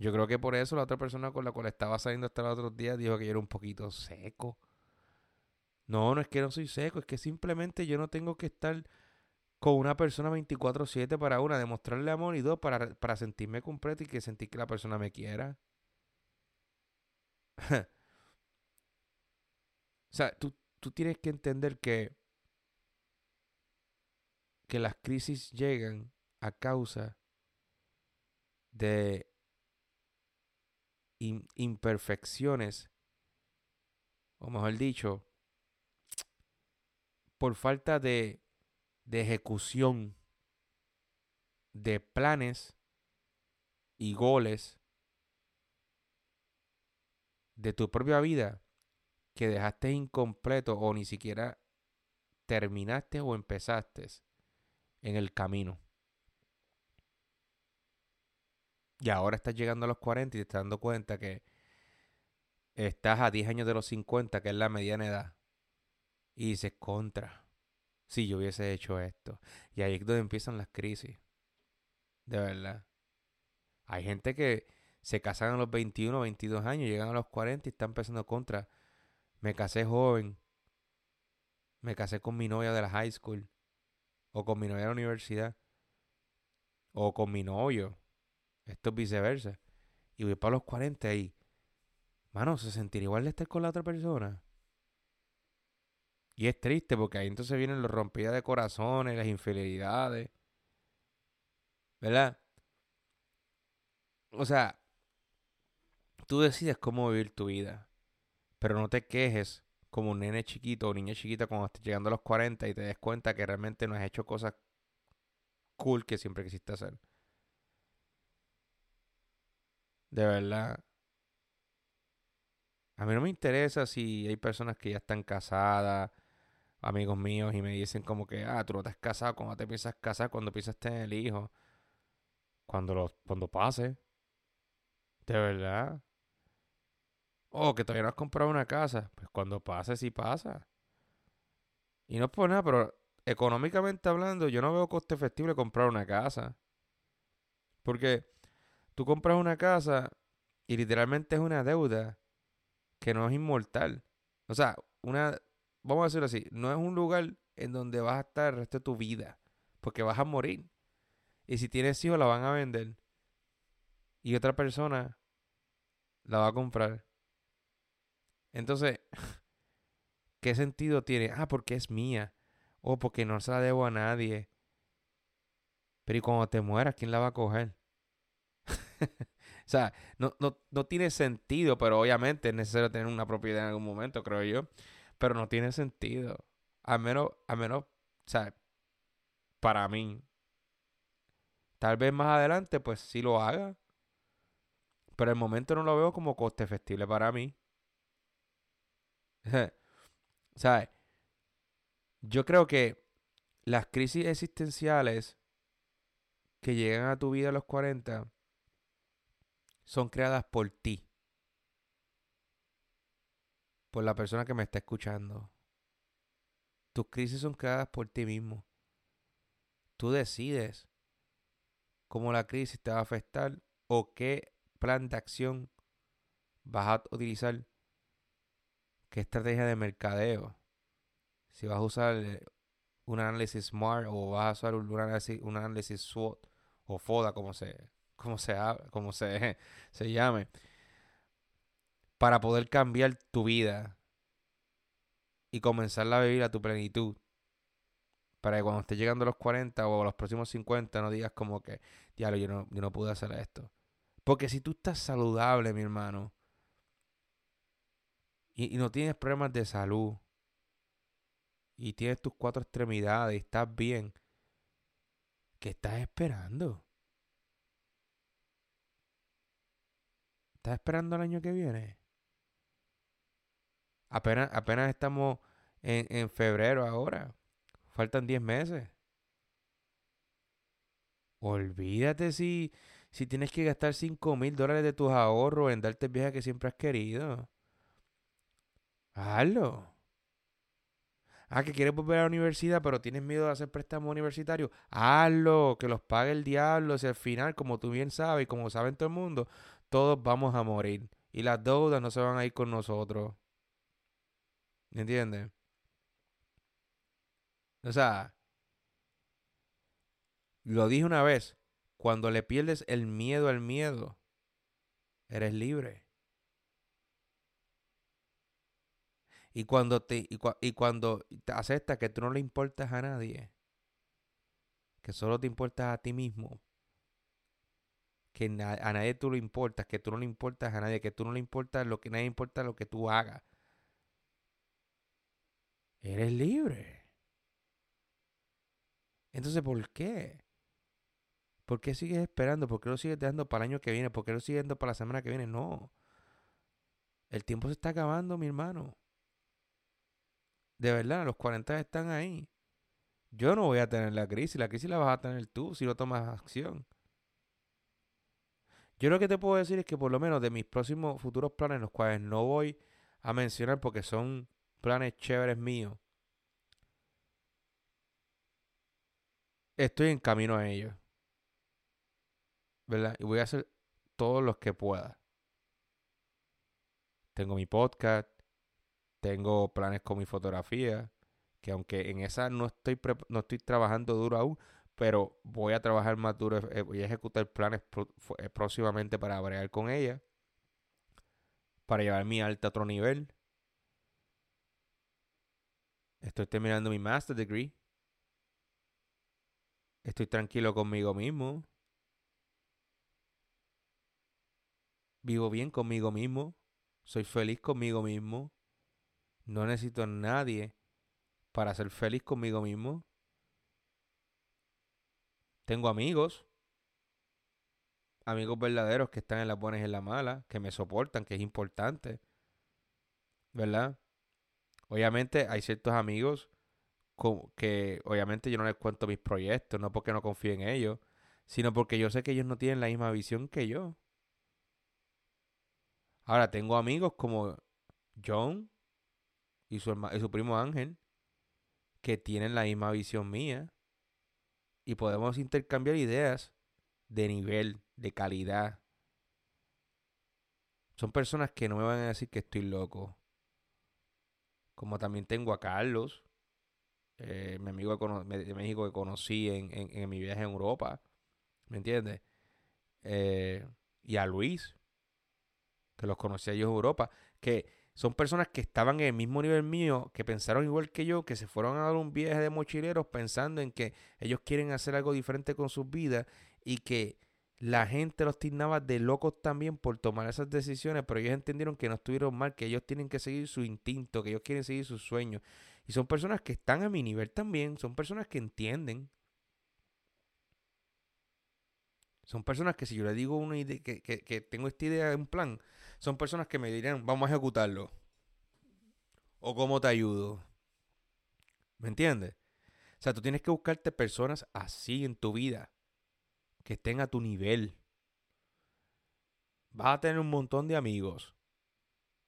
Yo creo que por eso la otra persona con la cual estaba saliendo hasta los otros días dijo que yo era un poquito seco. No, no es que no soy seco, es que simplemente yo no tengo que estar con una persona 24/7 para una, demostrarle amor y dos, para, para sentirme completo y que sentir que la persona me quiera. o sea, tú, tú tienes que entender que, que las crisis llegan a causa de imperfecciones, o mejor dicho, por falta de, ejecución de planes y goles de tu propia vida que dejaste incompleto o ni siquiera terminaste o empezaste en el camino. Y ahora estás llegando a los 40 y te estás dando cuenta que estás a 10 años de los 50, que es la mediana edad. Y dices, contra, si yo hubiese hecho esto. Y ahí es donde empiezan las crisis. De verdad. Hay gente que se casan a los 21, 22 años, llegan a los 40 y están empezando contra. Me casé joven. Me casé con mi novia de la high school. O con mi novia de la universidad. O con mi novio. Esto es viceversa. Y voy para los 40 y, mano, se sentiría igual de estar con la otra persona. Y es triste porque ahí entonces vienen los rompidas de corazones, las infidelidades. ¿Verdad? O sea, tú decides cómo vivir tu vida. Pero no te quejes como un nene chiquito o niña chiquita cuando estés llegando a los 40 y te des cuenta que realmente no has hecho cosas cool que siempre quisiste hacer. De verdad. A mí no me interesa si hay personas que ya están casadas, amigos míos, y me dicen como que, ah, tú no has casado, cuando te piensas casar, cuando piensas tener el hijo. Cuando, lo, cuando pase. De verdad. Oh, que todavía no has comprado una casa. Pues cuando pase, sí pasa. Y no es por nada, pero económicamente hablando, yo no veo coste efectivo comprar una casa. Porque Tú compras una casa y literalmente es una deuda que no es inmortal. O sea, una, vamos a decirlo así, no es un lugar en donde vas a estar el resto de tu vida, porque vas a morir. Y si tienes hijos, la van a vender. Y otra persona la va a comprar. Entonces, ¿qué sentido tiene? Ah, porque es mía. O porque no se la debo a nadie. Pero ¿y cuando te mueras, quién la va a coger? o sea, no, no, tiene sentido, pero obviamente es necesario tener una propiedad en algún momento, creo yo. Pero no tiene sentido. A menos, a menos, o sea, para mí. Tal vez más adelante, pues sí lo haga. Pero el momento no lo veo como coste efectivo para mí. ¿Sabes? Yo creo que las crisis existenciales que llegan a tu vida a los 40 son creadas por ti. Por la persona que me está escuchando. Tus crisis son creadas por ti mismo. Tú decides cómo la crisis te va a afectar o qué plan de acción vas a utilizar. ¿Qué estrategia de mercadeo? Si vas a usar eh, un análisis SMART o vas a usar un análisis, un análisis SWOT o FODA, como se, como se, como se, se llame, para poder cambiar tu vida y comenzarla a vivir a tu plenitud. Para que cuando estés llegando a los 40 o los próximos 50 no digas como que, diablo, yo no, yo no pude hacer esto. Porque si tú estás saludable, mi hermano, y, y no tienes problemas de salud, y tienes tus cuatro extremidades y estás bien, ¿qué estás esperando? ¿Estás esperando el año que viene? Apenas, apenas estamos en, en febrero ahora. Faltan 10 meses. Olvídate si, si tienes que gastar 5 mil dólares de tus ahorros en darte el viaje que siempre has querido. Hazlo. Ah, que quieres volver a la universidad, pero tienes miedo de hacer préstamo universitario. Hazlo, que los pague el diablo. Si al final, como tú bien sabes como saben todo el mundo, todos vamos a morir. Y las deudas no se van a ir con nosotros. ¿Me entiendes? O sea, lo dije una vez, cuando le pierdes el miedo al miedo, eres libre. Y cuando te, y, cuando te aceptas que tú no le importas a nadie, que solo te importas a ti mismo, que a nadie tú le importas, que tú no le importas a nadie, que tú no le importas lo que nadie importa lo que tú hagas. Eres libre. Entonces, ¿por qué? ¿Por qué sigues esperando? ¿Por qué lo sigues dando para el año que viene? ¿Por qué lo sigues dando para la semana que viene? No. El tiempo se está acabando, mi hermano. De verdad, los 40 están ahí. Yo no voy a tener la crisis. La crisis la vas a tener tú si no tomas acción. Yo lo que te puedo decir es que por lo menos de mis próximos futuros planes, los cuales no voy a mencionar porque son planes chéveres míos, estoy en camino a ellos. ¿Verdad? Y voy a hacer todos los que pueda. Tengo mi podcast, tengo planes con mi fotografía, que aunque en esa no estoy, no estoy trabajando duro aún, pero voy a trabajar más duro, eh, voy a ejecutar planes eh, próximamente para bregar con ella, para llevar mi arte a otro nivel. Estoy terminando mi master degree. Estoy tranquilo conmigo mismo. Vivo bien conmigo mismo. Soy feliz conmigo mismo. No necesito a nadie para ser feliz conmigo mismo. Tengo amigos. Amigos verdaderos que están en las buenas y en las malas. Que me soportan, que es importante. ¿Verdad? Obviamente hay ciertos amigos que obviamente yo no les cuento mis proyectos, no porque no confíe en ellos, sino porque yo sé que ellos no tienen la misma visión que yo. Ahora tengo amigos como John y su, y su primo Ángel, que tienen la misma visión mía, y podemos intercambiar ideas de nivel, de calidad. Son personas que no me van a decir que estoy loco. Como también tengo a Carlos, eh, mi amigo de México que conocí en, en, mi viaje en Europa, ¿me entiendes? Eh, y a Luis, que los conocí yo en Europa, que son personas que estaban en el mismo nivel mío, que pensaron igual que yo, que se fueron a dar un viaje de mochileros pensando en que ellos quieren hacer algo diferente con sus vidas y que la gente los tiznaba de locos también por tomar esas decisiones, pero ellos entendieron que no estuvieron mal, que ellos tienen que seguir su instinto, que ellos quieren seguir sus sueños. Y son personas que están a mi nivel también, son personas que entienden. Son personas que si yo le digo idea, que, que, que tengo esta idea, un plan, son personas que me dirán, vamos a ejecutarlo. O cómo te ayudo. ¿Me entiendes? O sea, tú tienes que buscarte personas así en tu vida, que estén a tu nivel. Vas a tener un montón de amigos.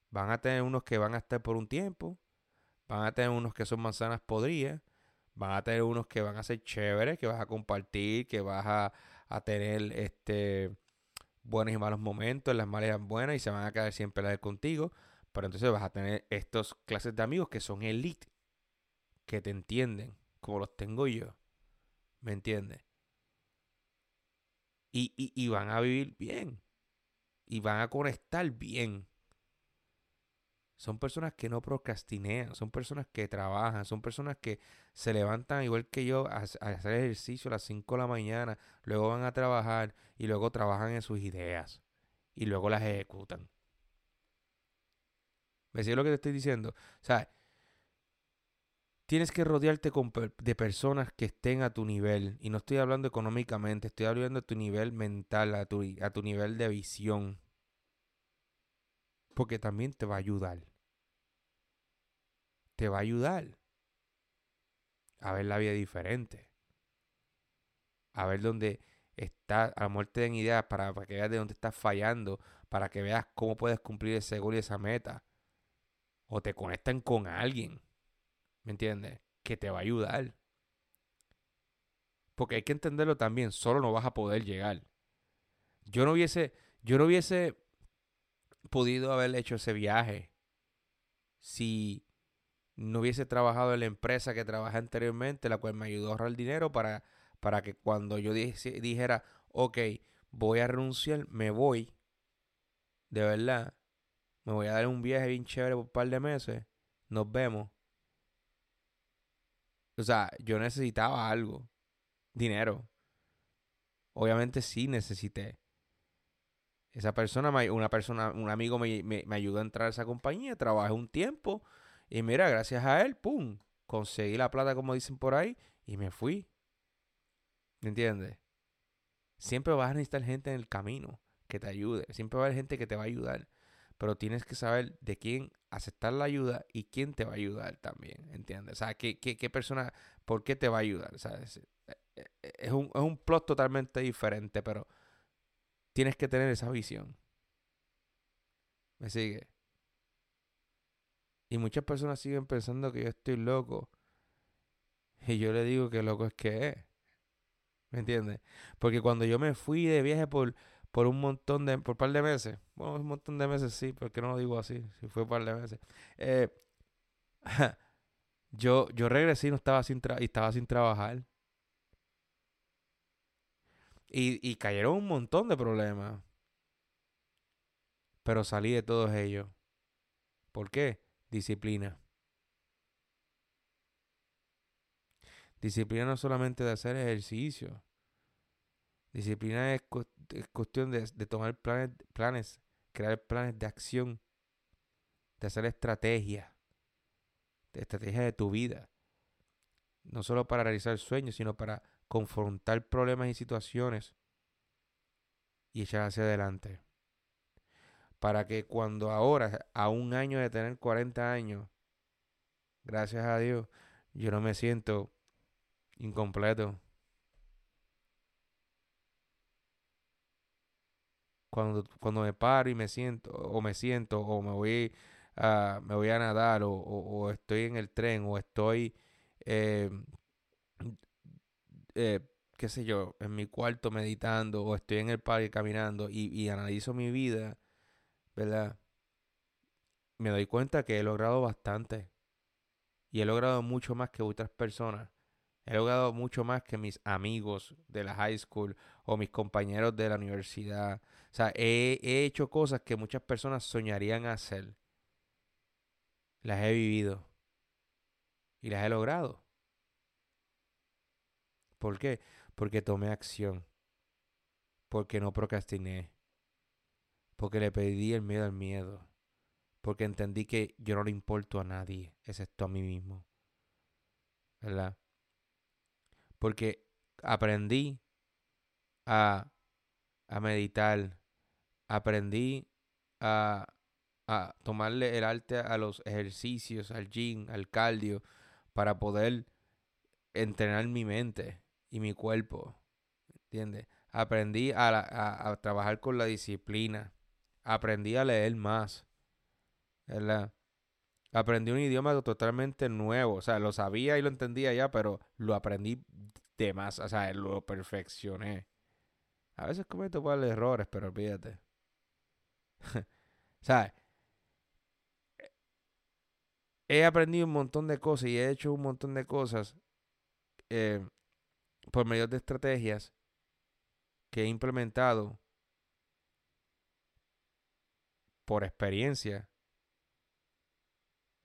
Van a tener unos que van a estar por un tiempo Van a tener unos que son manzanas podridas. Van a tener unos que van a ser chéveres, que vas a compartir, que vas a, tener este buenos y malos momentos, las malas y buenas, y se van a quedar siempre la contigo. Pero entonces vas a tener estos clases de amigos que son elite, que te entienden, como los tengo yo. ¿Me entiendes? Y, y, y van a vivir bien. Y van a conectar bien. Son personas que no procrastinean, son personas que trabajan, son personas que se levantan igual que yo a, hacer ejercicio a las 5 de la mañana, luego van a trabajar y luego trabajan en sus ideas. y luego las ejecutan. ¿Me sigue lo que te estoy diciendo? O sea, tienes que rodearte de personas que estén a tu nivel. Y no estoy hablando económicamente, estoy hablando de tu nivel mental, a tu, a tu nivel de visión. Porque también te va a ayudar. Te va a ayudar a ver la vida diferente. A ver dónde está, a lo mejor te den ideas para, para que veas de dónde estás fallando, para que veas cómo puedes cumplir ese gol y esa meta. O te conectan con alguien ¿Me entiendes? Que te va a ayudar. Porque hay que entenderlo también, solo no vas a poder llegar. Yo no hubiese, yo no hubiese podido haber hecho ese viaje si no hubiese trabajado en la empresa que trabajé anteriormente, la cual me ayudó a ahorrar dinero para, para que cuando yo dijera, ok, voy a renunciar, me voy, de verdad, me voy a dar un viaje bien chévere por un par de meses, nos vemos. O sea, yo necesitaba algo. Dinero. Obviamente sí necesité. Esa persona, una persona, un amigo me, me, ayudó a entrar a esa compañía, trabajé un tiempo y mira, gracias a él, ¡pum! Conseguí la plata como dicen por ahí y me fui. ¿Me entiendes? Siempre vas a necesitar gente en el camino que te ayude. Siempre va a haber gente que te va a ayudar. Pero tienes que saber de quién aceptar la ayuda y quién te va a ayudar también, ¿entiendes? O sea, qué, qué, persona, por qué te va a ayudar. Eh, eh, es un, es un plot totalmente diferente, pero tienes que tener esa visión. ¿Me sigue? Y muchas personas siguen pensando que yo estoy loco. Y yo le digo que loco es que es. ¿Me entiendes? Porque cuando yo me fui de viaje por por un montón de, por un par de meses. Bueno, un montón de meses sí, porque no lo digo así, si fue un par de meses. Eh, yo, yo regresé y no estaba sin, y estaba sin trabajar. Y, y cayeron un montón de problemas. Pero salí de todos ellos. ¿Por qué? Disciplina. Disciplina no solamente de hacer ejercicio. Disciplina es, cuestión de, tomar planes, planes, crear planes de acción, de hacer estrategias, de estrategia de tu vida. No solo para realizar sueños, sino para confrontar problemas y situaciones y echar hacia adelante. Para que cuando ahora, a un año de tener 40 años, gracias a Dios, yo no me siento incompleto. Cuando, cuando me paro y me siento, o me siento, o me voy a, me voy a nadar, o, estoy en el tren, o estoy, eh, eh, qué sé yo, en mi cuarto meditando, o estoy en el parque caminando y, y analizo mi vida, ¿verdad? Me doy cuenta que he logrado bastante. Y he logrado mucho más que otras personas. He logrado mucho más que mis amigos de la high school o mis compañeros de la universidad. O sea, he, hecho cosas que muchas personas soñarían hacer. Las he vivido. Y las he logrado. ¿Por qué? Porque tomé acción. Porque no procrastiné. Porque le pedí el miedo al miedo. Porque entendí que yo no le importo a nadie, excepto a mí mismo. ¿Verdad? Porque aprendí a, a meditar, aprendí a, a tomarle el arte a los ejercicios, al gym, al cardio, para poder entrenar mi mente y mi cuerpo. ¿Entiendes? Aprendí a, a, a, trabajar con la disciplina. Aprendí a leer más. ¿Verdad? Aprendí un idioma totalmente nuevo. O sea, lo sabía y lo entendía ya, pero lo aprendí de más. O sea, lo perfeccioné. A veces cometo igual errores, pero olvídate. ¿Sabes? He aprendido un montón de cosas y he hecho un montón de cosas eh, por medio de estrategias que he implementado por experiencia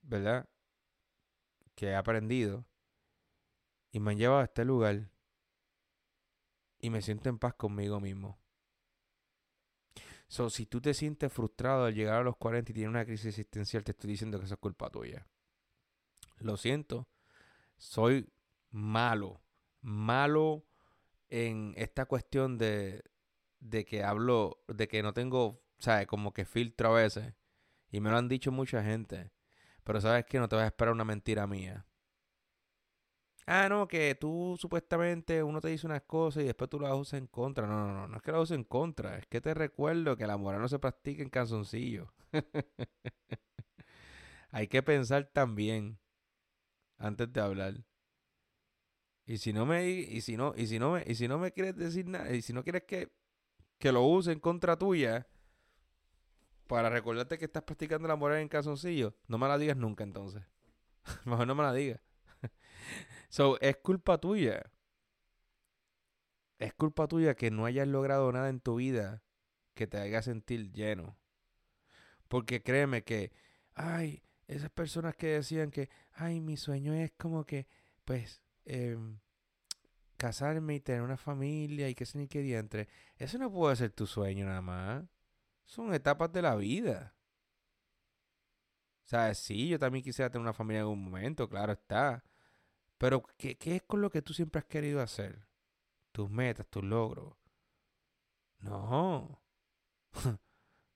¿verdad? Que he aprendido y me han llevado a este lugar y me siento en paz conmigo mismo. So, si tú te sientes frustrado al llegar a los 40 y tienes una crisis existencial, te estoy diciendo que eso es culpa tuya. Lo siento. Soy malo. Malo en esta cuestión de, de que hablo, de que no tengo, ¿sabes? Como que filtro a veces. Y me lo han dicho mucha gente. Pero sabes que no te vas a esperar una mentira mía. Ah, no, que tú supuestamente uno te dice unas cosas y después tú las usas en contra. No, no, no, no es que las uses en contra. Es que te recuerdo que la moral no se practica en calzoncillo. Hay que pensar también antes de hablar. Y si no me y si no y si no me y si no me quieres decir nada y si no quieres que, que lo use en contra tuya para recordarte que estás practicando la moral en calzoncillo, no me la digas nunca entonces. Mejor no me la digas. so, es culpa tuya. Es culpa tuya que no hayas logrado nada en tu vida que te haga sentir lleno. Porque créeme que, ay, esas personas que decían que, ay, mi sueño es como que, pues, Em, casarme y tener una familia y que se ni qué diantre. Eso no puede ser tu sueño nada más. Son etapas de la vida. O sea, sí, yo también quisiera tener una familia en algún momento, claro está. Pero, ¿qué, ¿qué, es con lo que tú siempre has querido hacer? Tus metas, tus logros. No.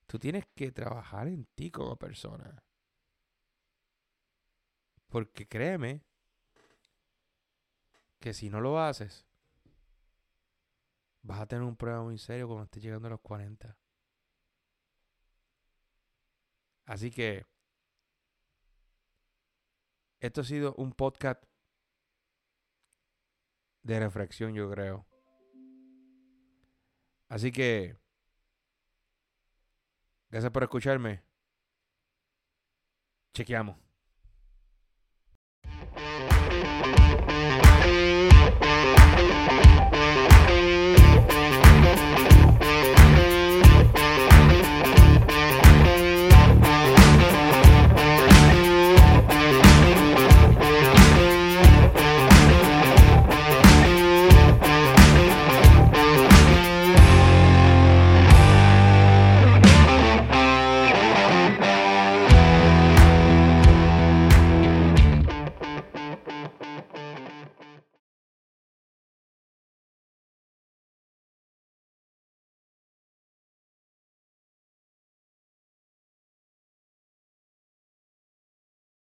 tú tienes que trabajar en ti como persona. Porque créeme, que si no lo haces, vas a tener un problema muy serio cuando estés llegando a los 40. Así que esto ha sido un podcast de reflexión, yo creo. Así que, gracias por escucharme. Chequeamos.